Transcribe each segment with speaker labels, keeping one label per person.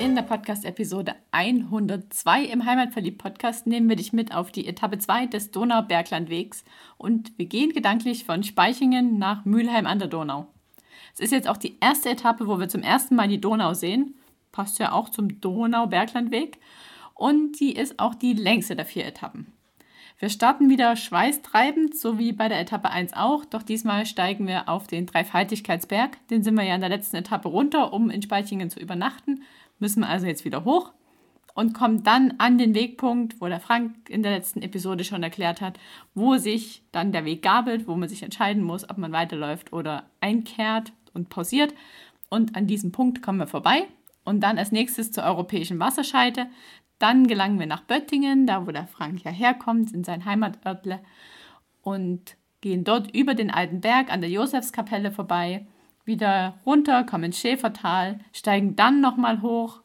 Speaker 1: In der Podcast-Episode 102 im Heimatverliebt-Podcast nehmen wir dich mit auf die Etappe 2 des Donau-Berglandwegs und wir gehen gedanklich von Speichingen nach Mülheim an der Donau. Es ist jetzt auch die erste Etappe, wo wir zum ersten Mal die Donau sehen. Passt ja auch zum Donau-Berglandweg. Und die ist auch die längste der vier Etappen. Wir starten wieder schweißtreibend, so wie bei der Etappe 1 auch, doch diesmal steigen wir auf den Dreifaltigkeitsberg. Den sind wir ja in der letzten Etappe runter, um in Speichingen zu übernachten. Müssen wir also jetzt wieder hoch und kommen dann an den Wegpunkt, wo der Frank in der letzten Episode schon erklärt hat, wo sich dann der Weg gabelt, wo man sich entscheiden muss, ob man weiterläuft oder einkehrt und pausiert. Und an diesem Punkt kommen wir vorbei. Und dann als nächstes zur europäischen Wasserscheide. Dann gelangen wir nach Böttingen, da wo der Frank ja herkommt, in sein Heimatörtle. Und gehen dort über den alten Berg an der Josefskapelle vorbei, wieder runter, kommen ins Schäfertal, steigen dann nochmal hoch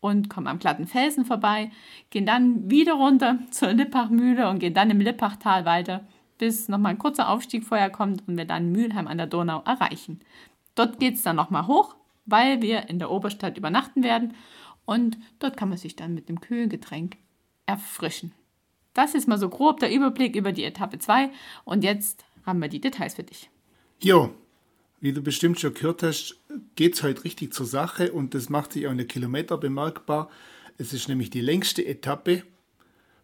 Speaker 1: und kommen am glatten Felsen vorbei, gehen dann wieder runter zur Lippachmühle und gehen dann im Lippachtal weiter bis nochmal ein kurzer Aufstieg vorher kommt und wir dann Mülheim an der Donau erreichen. Dort geht es dann nochmal hoch, weil wir in der Oberstadt übernachten werden und dort kann man sich dann mit dem kühlen Getränk erfrischen. Das ist mal so grob der Überblick über die Etappe 2 und jetzt haben wir die Details für dich.
Speaker 2: Jo, wie du bestimmt schon gehört hast, geht es heute richtig zur Sache und das macht sich auch in den Kilometer bemerkbar. Es ist nämlich die längste Etappe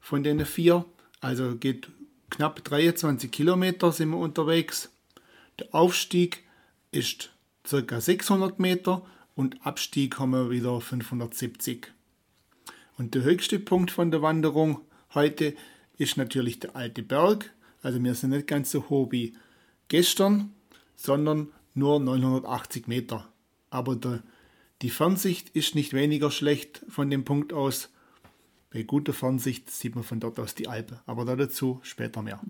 Speaker 2: von den vier, also geht knapp 23 Kilometer sind wir unterwegs. Der Aufstieg ist ca. 600 Meter und Abstieg haben wir wieder 570. Und der höchste Punkt von der Wanderung heute ist natürlich der alte Berg. Also wir sind nicht ganz so hoch wie gestern, sondern nur 980 Meter. Aber der, die Fernsicht ist nicht weniger schlecht von dem Punkt aus. Bei guter Fernsicht sieht man von dort aus die Alpe, aber dazu später mehr.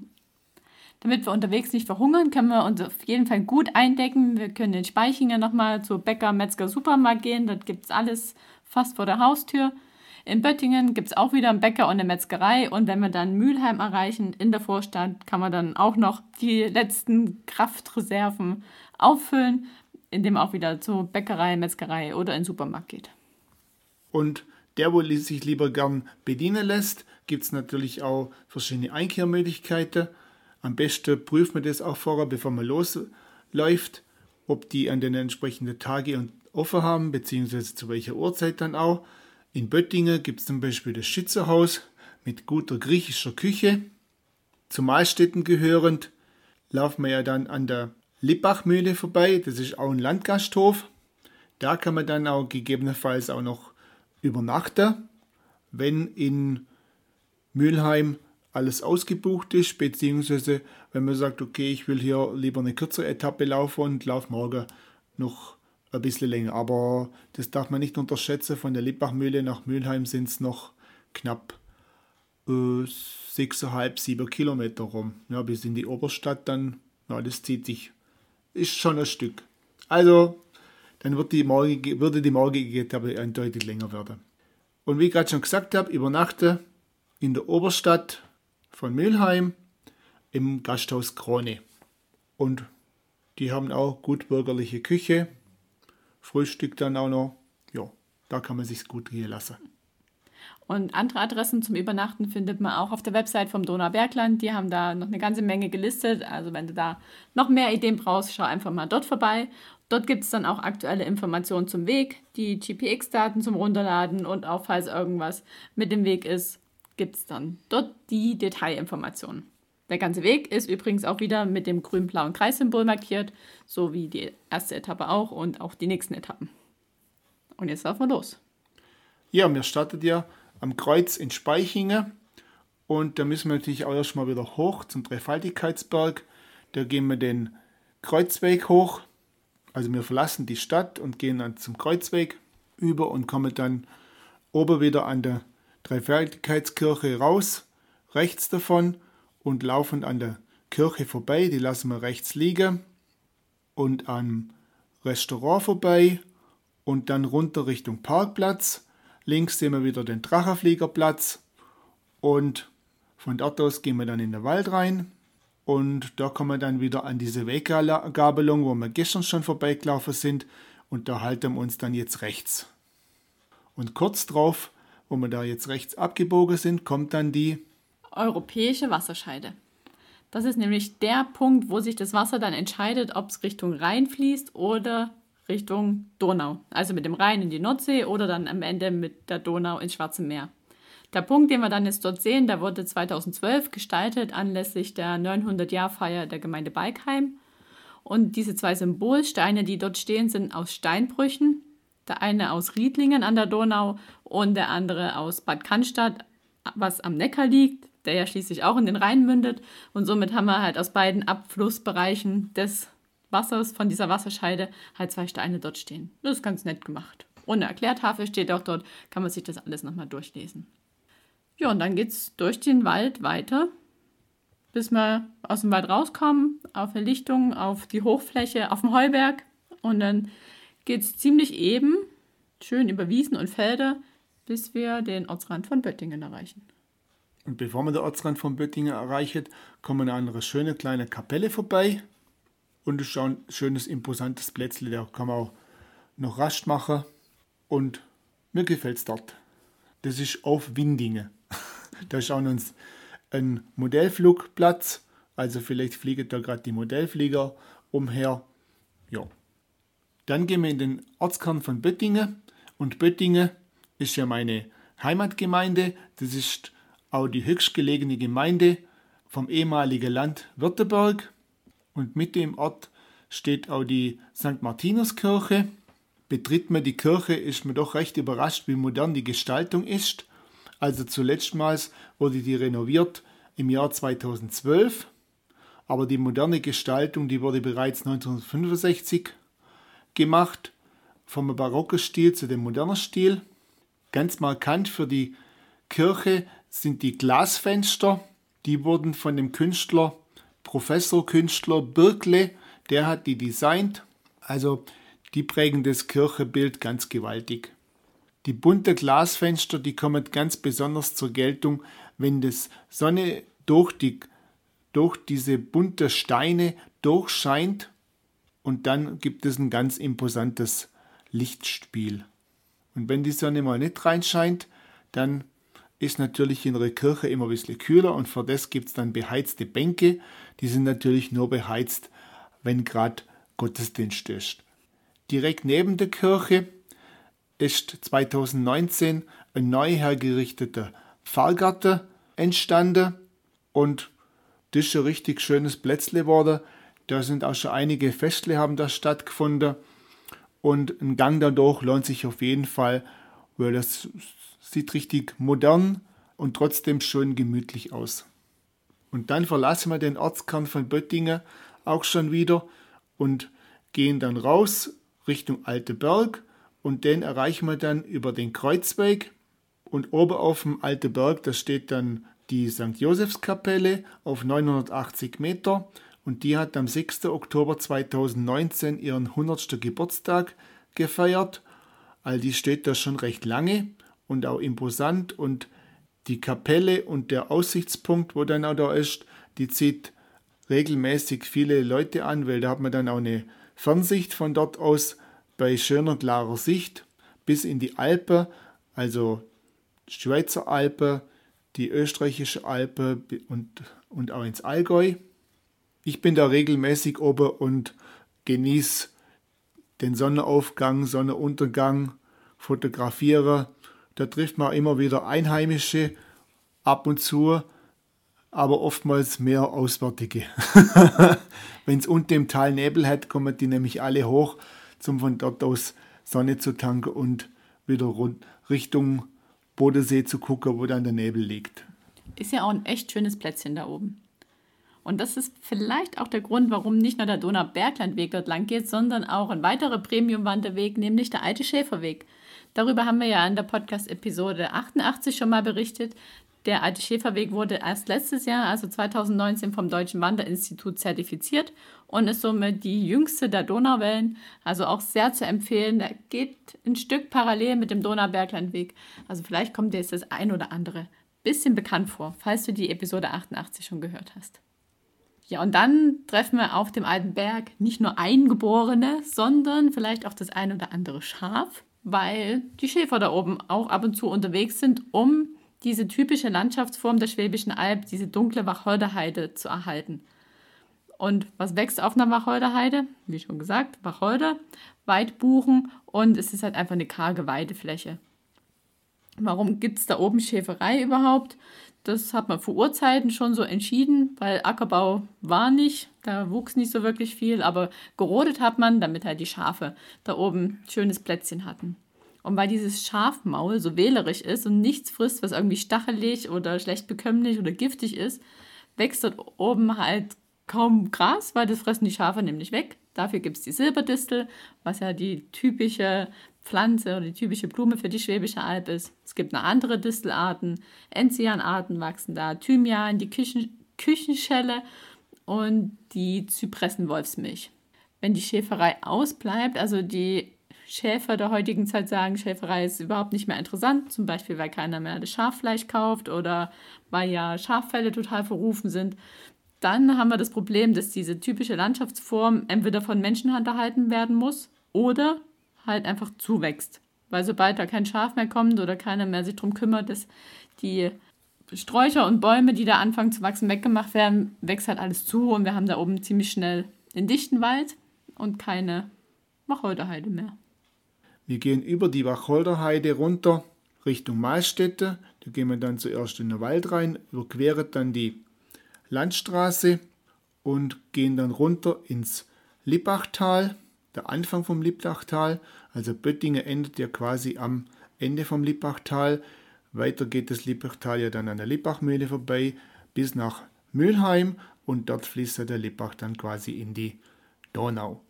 Speaker 1: Damit wir unterwegs nicht verhungern, können wir uns auf jeden Fall gut eindecken. Wir können in Speichinger nochmal zu Bäcker, Metzger, Supermarkt gehen. Dort gibt es alles fast vor der Haustür. In Böttingen gibt es auch wieder einen Bäcker und eine Metzgerei. Und wenn wir dann Mülheim erreichen, in der Vorstadt, kann man dann auch noch die letzten Kraftreserven auffüllen, indem man auch wieder zur Bäckerei, Metzgerei oder in den Supermarkt geht.
Speaker 2: Und der, wo sich lieber gern bedienen lässt, gibt es natürlich auch verschiedene Einkehrmöglichkeiten. Am besten prüft man das auch vorher, bevor man losläuft, ob die an den entsprechenden Tagen offen haben, beziehungsweise zu welcher Uhrzeit dann auch. In Böttingen gibt es zum Beispiel das Schützerhaus mit guter griechischer Küche. Zu Mahlstätten gehörend laufen wir ja dann an der Lippachmühle vorbei. Das ist auch ein Landgasthof. Da kann man dann auch gegebenenfalls auch noch übernachten, wenn in Mülheim alles ausgebucht ist, beziehungsweise wenn man sagt, okay, ich will hier lieber eine kürzere Etappe laufen und laufe morgen noch ein bisschen länger. Aber das darf man nicht unterschätzen. Von der Lippachmühle nach Mülheim sind es noch knapp äh, 6,5, 7 Kilometer rum. Ja, bis in die Oberstadt dann, ja, das zieht sich, ist schon ein Stück. Also dann wird die morgige, würde die morgige Etappe eindeutig länger werden. Und wie ich gerade schon gesagt habe, übernachte in der Oberstadt von Mülheim im Gasthaus Krone. Und die haben auch gut bürgerliche Küche, Frühstück dann auch noch. Ja, da kann man sich gut gehen lassen.
Speaker 1: Und andere Adressen zum Übernachten findet man auch auf der Website vom Donaubergland. Die haben da noch eine ganze Menge gelistet. Also wenn du da noch mehr Ideen brauchst, schau einfach mal dort vorbei. Dort gibt es dann auch aktuelle Informationen zum Weg, die GPX-Daten zum Runterladen und auch falls irgendwas mit dem Weg ist, gibt es dann dort die Detailinformationen. Der ganze Weg ist übrigens auch wieder mit dem grün-blauen Kreissymbol markiert, so wie die erste Etappe auch und auch die nächsten Etappen. Und jetzt laufen wir los.
Speaker 2: Ja, wir starten ja am Kreuz in Speichingen und da müssen wir natürlich auch erstmal wieder hoch zum Dreifaltigkeitsberg. Da gehen wir den Kreuzweg hoch also wir verlassen die Stadt und gehen dann zum Kreuzweg über und kommen dann oben wieder an der Dreifaltigkeitskirche raus rechts davon und laufen an der Kirche vorbei, die lassen wir rechts liegen und am Restaurant vorbei und dann runter Richtung Parkplatz. Links sehen wir wieder den Drachenfliegerplatz und von dort aus gehen wir dann in den Wald rein und da kommen wir dann wieder an diese Weggabelung, wo wir gestern schon vorbeigelaufen sind und da halten wir uns dann jetzt rechts. Und kurz drauf, wo wir da jetzt rechts abgebogen sind, kommt dann die
Speaker 1: europäische Wasserscheide. Das ist nämlich der Punkt, wo sich das Wasser dann entscheidet, ob es Richtung Rhein fließt oder Richtung Donau. Also mit dem Rhein in die Nordsee oder dann am Ende mit der Donau ins Schwarze Meer. Der Punkt, den wir dann jetzt dort sehen, der wurde 2012 gestaltet anlässlich der 900-Jahr-Feier der Gemeinde Balkheim. Und diese zwei Symbolsteine, die dort stehen, sind aus Steinbrüchen. Der eine aus Riedlingen an der Donau und der andere aus Bad Cannstatt, was am Neckar liegt der ja schließlich auch in den Rhein mündet. Und somit haben wir halt aus beiden Abflussbereichen des Wassers von dieser Wasserscheide halt zwei Steine dort stehen. Das ist ganz nett gemacht. Ohne Erklärtafel steht auch dort, kann man sich das alles nochmal durchlesen. Ja, und dann geht es durch den Wald weiter, bis wir aus dem Wald rauskommen, auf eine Lichtung, auf die Hochfläche, auf dem Heuberg. Und dann geht es ziemlich eben, schön über Wiesen und Felder, bis wir den Ortsrand von Böttingen erreichen.
Speaker 2: Und bevor man den Ortsrand von Böttingen erreicht, kommen wir an einer schönen kleinen Kapelle vorbei. Und es ist ein schönes, imposantes Plätzchen. Da kann man auch noch Rast machen. Und mir gefällt es dort. Das ist auf Windingen. da ist auch noch ein Modellflugplatz. Also vielleicht fliegen da gerade die Modellflieger umher. Ja. Dann gehen wir in den Ortskern von Böttingen. Und Böttingen ist ja meine Heimatgemeinde. Das ist auch die höchstgelegene Gemeinde vom ehemaligen Land Württemberg und mit dem Ort steht auch die St. Martinuskirche. Betritt man die Kirche, ist man doch recht überrascht, wie modern die Gestaltung ist. Also zuletztmals wurde die renoviert im Jahr 2012, aber die moderne Gestaltung, die wurde bereits 1965 gemacht, vom barocken Stil zu dem modernen Stil. Ganz markant für die Kirche sind die Glasfenster. Die wurden von dem Künstler, Professorkünstler Birkle, der hat die designt. Also die prägen das Kirchebild ganz gewaltig. Die bunten Glasfenster, die kommen ganz besonders zur Geltung, wenn das Sonne durch, die, durch diese bunten Steine durchscheint und dann gibt es ein ganz imposantes Lichtspiel. Und wenn die Sonne mal nicht reinscheint, dann ist natürlich in der Kirche immer ein bisschen kühler und für das gibt es dann beheizte Bänke. Die sind natürlich nur beheizt, wenn gerade Gottesdienst ist. Direkt neben der Kirche ist 2019 ein neu hergerichteter Pfarrgarten entstanden und das ist ein richtig schönes Plätzle geworden. Da sind auch schon einige Festle haben da stattgefunden und ein Gang dadurch lohnt sich auf jeden Fall, weil das sieht richtig modern und trotzdem schön gemütlich aus. Und dann verlassen wir den Ortskern von Böttingen auch schon wieder und gehen dann raus Richtung Alte Berg und den erreichen wir dann über den Kreuzweg und oben auf dem Alte Berg, da steht dann die St. Josefskapelle auf 980 Meter und die hat am 6. Oktober 2019 ihren 100. Geburtstag gefeiert. All die steht da schon recht lange und auch imposant und die Kapelle und der Aussichtspunkt, wo dann auch da ist, die zieht regelmäßig viele Leute an, weil da hat man dann auch eine Fernsicht von dort aus bei schöner klarer Sicht bis in die Alpe, also Schweizer Alpe, die österreichische Alpe und, und auch ins Allgäu. Ich bin da regelmäßig oben und genieße den Sonnenaufgang, Sonnenuntergang, fotografiere da trifft man immer wieder Einheimische ab und zu, aber oftmals mehr Auswärtige. Wenn es unten im Tal Nebel hat, kommen die nämlich alle hoch, um von dort aus Sonne zu tanken und wieder Richtung Bodensee zu gucken, wo dann der Nebel liegt.
Speaker 1: Ist ja auch ein echt schönes Plätzchen da oben. Und das ist vielleicht auch der Grund, warum nicht nur der Donauberglandweg dort lang geht, sondern auch ein weiterer Premium-Wanderweg, nämlich der alte Schäferweg. Darüber haben wir ja in der Podcast-Episode 88 schon mal berichtet. Der alte Schäferweg wurde erst letztes Jahr, also 2019, vom Deutschen Wanderinstitut zertifiziert und ist somit die jüngste der Donauwellen. Also auch sehr zu empfehlen. Der geht ein Stück parallel mit dem Donauberglandweg. Also vielleicht kommt dir jetzt das ein oder andere bisschen bekannt vor, falls du die Episode 88 schon gehört hast. Ja, und dann treffen wir auf dem alten Berg nicht nur Eingeborene, sondern vielleicht auch das ein oder andere Schaf, weil die Schäfer da oben auch ab und zu unterwegs sind, um diese typische Landschaftsform der Schwäbischen Alb, diese dunkle Wacholderheide zu erhalten. Und was wächst auf einer Wacholderheide? Wie schon gesagt, Wacholder, Weidbuchen und es ist halt einfach eine karge Weidefläche. Warum gibt es da oben Schäferei überhaupt? Das hat man vor Urzeiten schon so entschieden, weil Ackerbau war nicht, da wuchs nicht so wirklich viel, aber gerodet hat man, damit halt die Schafe da oben schönes Plätzchen hatten. Und weil dieses Schafmaul so wählerisch ist und nichts frisst, was irgendwie stachelig oder schlecht bekömmlich oder giftig ist, wächst dort oben halt kaum Gras, weil das fressen die Schafe nämlich weg. Dafür gibt es die Silberdistel, was ja die typische Pflanze oder die typische Blume für die Schwäbische Alb ist. Es gibt noch andere Distelarten, Enzianarten wachsen da, Thymian, die Küchen Küchenschelle und die Zypressenwolfsmilch. Wenn die Schäferei ausbleibt, also die Schäfer der heutigen Zeit sagen, Schäferei ist überhaupt nicht mehr interessant, zum Beispiel weil keiner mehr das Schaffleisch kauft oder weil ja Schaffelle total verrufen sind, dann haben wir das Problem, dass diese typische Landschaftsform entweder von Menschenhand erhalten werden muss oder halt einfach zuwächst. Weil sobald da kein Schaf mehr kommt oder keiner mehr sich darum kümmert, dass die Sträucher und Bäume, die da anfangen zu wachsen, weggemacht werden, wächst halt alles zu und wir haben da oben ziemlich schnell den dichten Wald und keine Wacholderheide mehr.
Speaker 2: Wir gehen über die Wacholderheide runter Richtung Mahlstätte. Da gehen wir dann zuerst in den Wald rein, überqueren dann die Landstraße und gehen dann runter ins Lippachtal, der Anfang vom Lippachtal. Also Böttingen endet ja quasi am Ende vom Lippachtal. Weiter geht das Lippachtal ja dann an der Lippachmühle vorbei bis nach Mülheim und dort fließt der Lippach dann quasi in die Donau.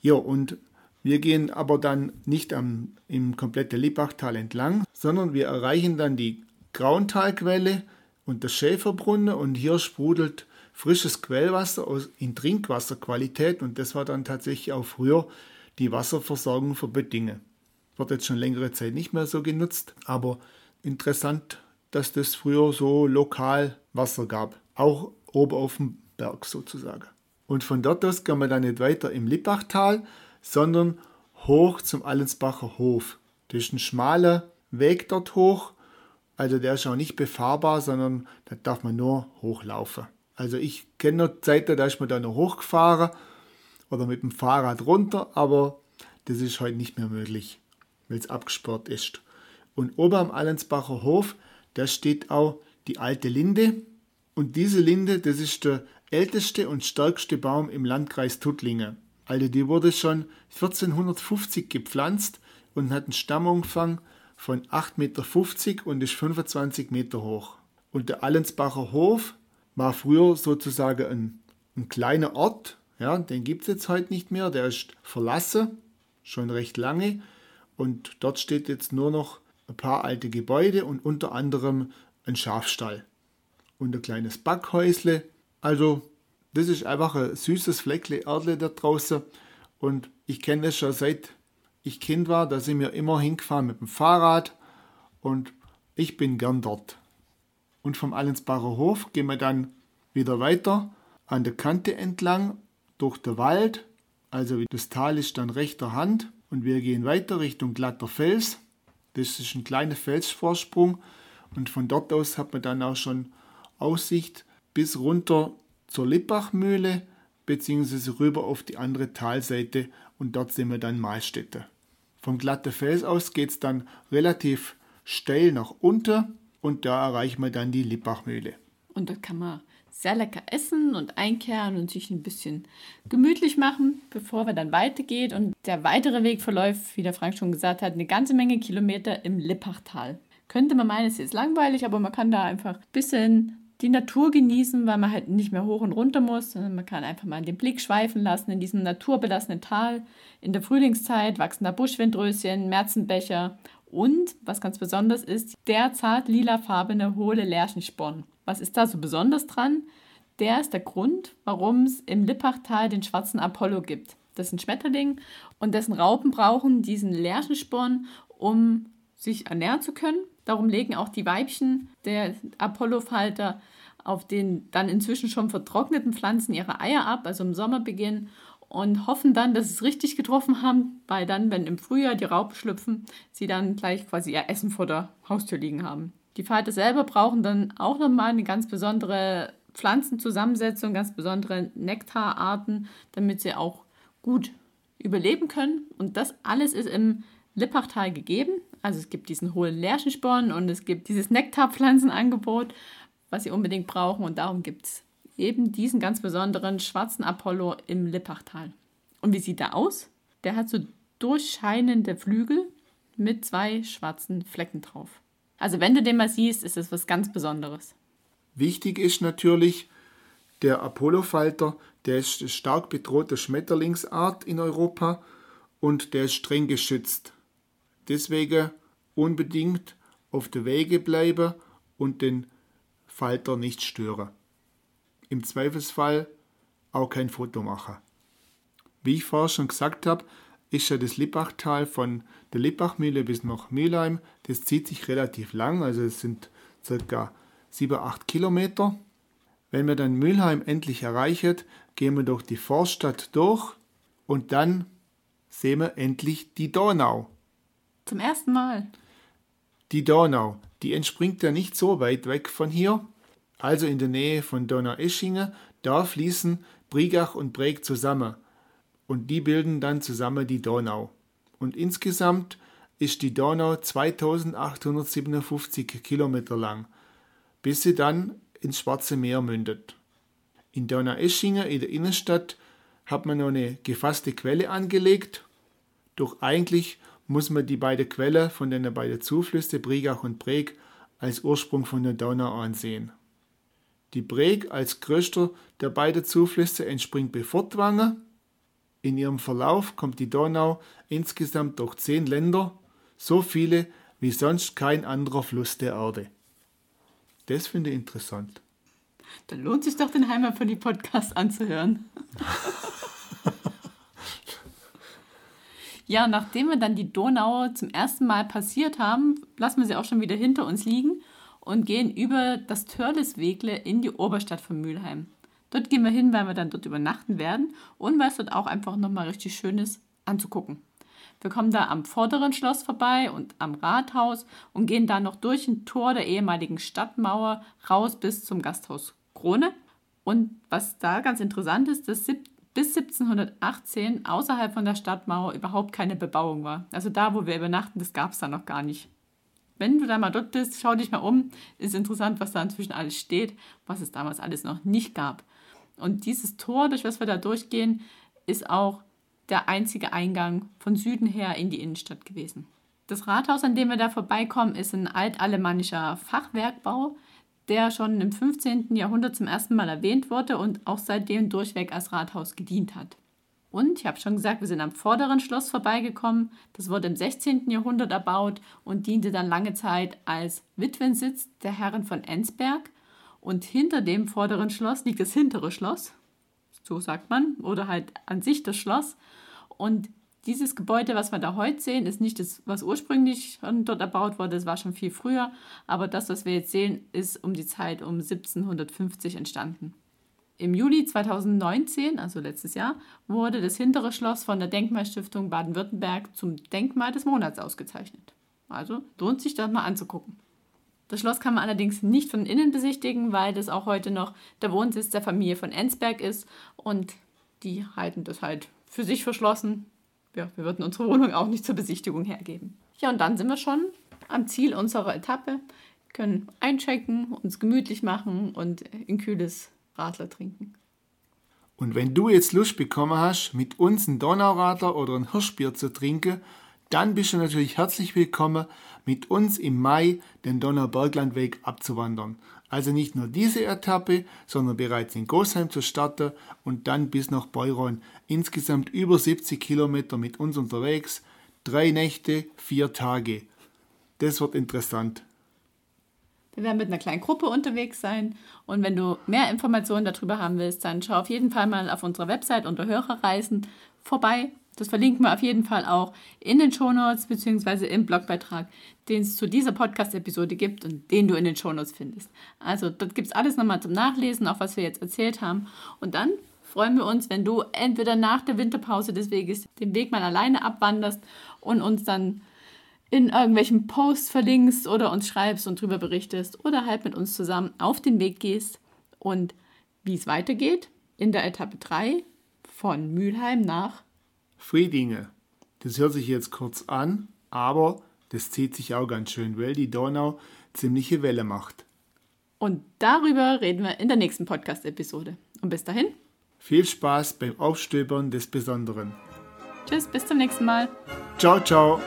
Speaker 2: Ja, und wir gehen aber dann nicht am, im kompletten Lippachtal entlang, sondern wir erreichen dann die Grauntalquelle und das Schäferbrunnen und hier sprudelt frisches Quellwasser in Trinkwasserqualität und das war dann tatsächlich auch früher die Wasserversorgung für Böttingen. Wird jetzt schon längere Zeit nicht mehr so genutzt, aber interessant, dass das früher so lokal Wasser gab, auch oben auf dem Berg sozusagen. Und von dort aus kann man dann nicht weiter im Lippachtal, sondern hoch zum Allensbacher Hof. Das ist ein schmaler Weg dort hoch, also der ist auch nicht befahrbar, sondern da darf man nur hochlaufen. Also ich kenne noch Zeiten, da ist man da noch hochgefahren oder mit dem Fahrrad runter, aber das ist heute nicht mehr möglich, weil es abgesperrt ist. Und oben am Allensbacher Hof, da steht auch die alte Linde. Und diese Linde, das ist der älteste und stärkste Baum im Landkreis Tuttlingen. Also die wurde schon 1450 gepflanzt und hat einen Stammumfang von 8,50 Meter und ist 25 Meter hoch. Und der Allensbacher Hof war früher sozusagen ein, ein kleiner Ort, ja, den gibt es jetzt heute nicht mehr, der ist verlassen, schon recht lange. Und dort steht jetzt nur noch ein paar alte Gebäude und unter anderem ein Schafstall und ein kleines Backhäusle. Also das ist einfach ein süßes Fleckle Erdle da draußen. Und ich kenne das schon seit ich Kind war. Da sind wir immer hingefahren mit dem Fahrrad. Und ich bin gern dort. Und vom Allensbacher Hof gehen wir dann wieder weiter an der Kante entlang durch den Wald. Also das Tal ist dann rechter Hand. Und wir gehen weiter Richtung glatter Fels. Das ist ein kleiner Felsvorsprung. Und von dort aus hat man dann auch schon Aussicht bis runter zur Lippachmühle beziehungsweise rüber auf die andere Talseite und dort sind wir dann Mahlstätte. Vom glatten Fels aus geht es dann relativ steil nach unten und da erreichen wir dann die Lippachmühle.
Speaker 1: Und dort kann man sehr lecker essen und einkehren und sich ein bisschen gemütlich machen, bevor wir dann weitergeht. Und der weitere Weg verläuft, wie der Frank schon gesagt hat, eine ganze Menge Kilometer im Lippachtal. Könnte man meinen, es ist langweilig, aber man kann da einfach ein bisschen die Natur genießen, weil man halt nicht mehr hoch und runter muss. Man kann einfach mal den Blick schweifen lassen in diesem naturbelassenen Tal. In der Frühlingszeit wachsen da Buschwindröschen, Märzenbecher und, was ganz besonders ist, der zart lilafarbene hohle Lärchensporn. Was ist da so besonders dran? Der ist der Grund, warum es im Lippachtal den schwarzen Apollo gibt. Das ist ein Schmetterling und dessen Raupen brauchen diesen Lärchensporn, um sich ernähren zu können. Darum legen auch die Weibchen der Apollo-Falter auf den dann inzwischen schon vertrockneten Pflanzen ihre Eier ab, also im Sommerbeginn, und hoffen dann, dass sie es richtig getroffen haben, weil dann, wenn im Frühjahr die Raupen schlüpfen, sie dann gleich quasi ihr Essen vor der Haustür liegen haben. Die Falter selber brauchen dann auch nochmal eine ganz besondere Pflanzenzusammensetzung, ganz besondere Nektararten, damit sie auch gut überleben können. Und das alles ist im Lippachtal gegeben. Also es gibt diesen hohlen Lärchensporn und es gibt dieses Nektarpflanzenangebot was sie unbedingt brauchen. Und darum gibt es eben diesen ganz besonderen schwarzen Apollo im Lippachtal. Und wie sieht er aus? Der hat so durchscheinende Flügel mit zwei schwarzen Flecken drauf. Also wenn du den mal siehst, ist es was ganz Besonderes.
Speaker 2: Wichtig ist natürlich, der Apollo-Falter, der ist eine stark bedrohte Schmetterlingsart in Europa und der ist streng geschützt. Deswegen unbedingt auf der Wege bleiben und den Falter nicht stören. Im Zweifelsfall auch kein Foto machen. Wie ich vorher schon gesagt habe, ist ja das Lippachtal von der Lippachmühle bis nach Mülheim, das zieht sich relativ lang, also es sind ca. 7-8 Kilometer. Wenn wir dann Mülheim endlich erreichen, gehen wir durch die Vorstadt durch und dann sehen wir endlich die Donau.
Speaker 1: Zum ersten Mal.
Speaker 2: Die Donau, die entspringt ja nicht so weit weg von hier, also in der Nähe von Donaueschingen. Da fließen Brigach und Breg zusammen und die bilden dann zusammen die Donau. Und insgesamt ist die Donau 2857 Kilometer lang, bis sie dann ins Schwarze Meer mündet. In Donaueschingen in der Innenstadt hat man noch eine gefasste Quelle angelegt, doch eigentlich muss man die beiden Quellen von den beiden Zuflüsse Brigach und Breg als Ursprung von der Donau ansehen. Die Breg als größter der beiden Zuflüsse entspringt bei Fortwangen. In ihrem Verlauf kommt die Donau insgesamt durch zehn Länder, so viele wie sonst kein anderer Fluss der Erde. Das finde ich interessant.
Speaker 1: Dann lohnt sich doch den Heimat für die Podcast anzuhören. Ja, nachdem wir dann die Donau zum ersten Mal passiert haben, lassen wir sie auch schon wieder hinter uns liegen und gehen über das Törleswegle in die Oberstadt von Mülheim. Dort gehen wir hin, weil wir dann dort übernachten werden und weil es dort auch einfach nochmal richtig schön ist anzugucken. Wir kommen da am vorderen Schloss vorbei und am Rathaus und gehen da noch durch ein Tor der ehemaligen Stadtmauer raus bis zum Gasthaus Krone. Und was da ganz interessant ist, das bis 1718 außerhalb von der Stadtmauer überhaupt keine Bebauung war. Also da, wo wir übernachten, das gab es da noch gar nicht. Wenn du da mal dort bist, schau dich mal um. Ist interessant, was da inzwischen alles steht, was es damals alles noch nicht gab. Und dieses Tor, durch was wir da durchgehen, ist auch der einzige Eingang von Süden her in die Innenstadt gewesen. Das Rathaus, an dem wir da vorbeikommen, ist ein altalemannischer Fachwerkbau, der schon im 15. Jahrhundert zum ersten Mal erwähnt wurde und auch seitdem durchweg als Rathaus gedient hat. Und ich habe schon gesagt, wir sind am vorderen Schloss vorbeigekommen. Das wurde im 16. Jahrhundert erbaut und diente dann lange Zeit als Witwensitz der Herren von Ensberg. Und hinter dem vorderen Schloss liegt das hintere Schloss, so sagt man, oder halt an sich das Schloss. Und dieses Gebäude, was wir da heute sehen, ist nicht das, was ursprünglich dort erbaut wurde, das war schon viel früher, aber das, was wir jetzt sehen, ist um die Zeit um 1750 entstanden. Im Juli 2019, also letztes Jahr, wurde das hintere Schloss von der Denkmalstiftung Baden-Württemberg zum Denkmal des Monats ausgezeichnet. Also lohnt sich das mal anzugucken. Das Schloss kann man allerdings nicht von innen besichtigen, weil das auch heute noch der Wohnsitz der Familie von Ensberg ist und die halten das halt für sich verschlossen ja, wir würden unsere Wohnung auch nicht zur Besichtigung hergeben. Ja, und dann sind wir schon am Ziel unserer Etappe, können einchecken, uns gemütlich machen und ein kühles Radler trinken.
Speaker 2: Und wenn du jetzt Lust bekommen hast, mit uns ein Donauradler oder ein Hirschbier zu trinken, dann bist du natürlich herzlich willkommen, mit uns im Mai den Donauberglandweg abzuwandern. Also nicht nur diese Etappe, sondern bereits in Gosheim zu starten und dann bis nach Beuron. Insgesamt über 70 Kilometer mit uns unterwegs. Drei Nächte, vier Tage. Das wird interessant.
Speaker 1: Wir werden mit einer kleinen Gruppe unterwegs sein. Und wenn du mehr Informationen darüber haben willst, dann schau auf jeden Fall mal auf unserer Website unter Hörerreisen vorbei. Das verlinken wir auf jeden Fall auch in den Shownotes bzw. im Blogbeitrag, den es zu dieser Podcast-Episode gibt und den du in den Shownotes findest. Also dort gibt es alles nochmal zum Nachlesen, auch was wir jetzt erzählt haben. Und dann freuen wir uns, wenn du entweder nach der Winterpause des Weges den Weg mal alleine abwanderst und uns dann in irgendwelchen Posts verlinkst oder uns schreibst und darüber berichtest oder halt mit uns zusammen auf den Weg gehst und wie es weitergeht in der Etappe 3 von Mülheim nach
Speaker 2: Friedinge. Das hört sich jetzt kurz an, aber das zieht sich auch ganz schön, weil die Donau ziemliche Welle macht.
Speaker 1: Und darüber reden wir in der nächsten Podcast-Episode. Und bis dahin.
Speaker 2: Viel Spaß beim Aufstöbern des Besonderen.
Speaker 1: Tschüss, bis zum nächsten Mal.
Speaker 2: Ciao, ciao.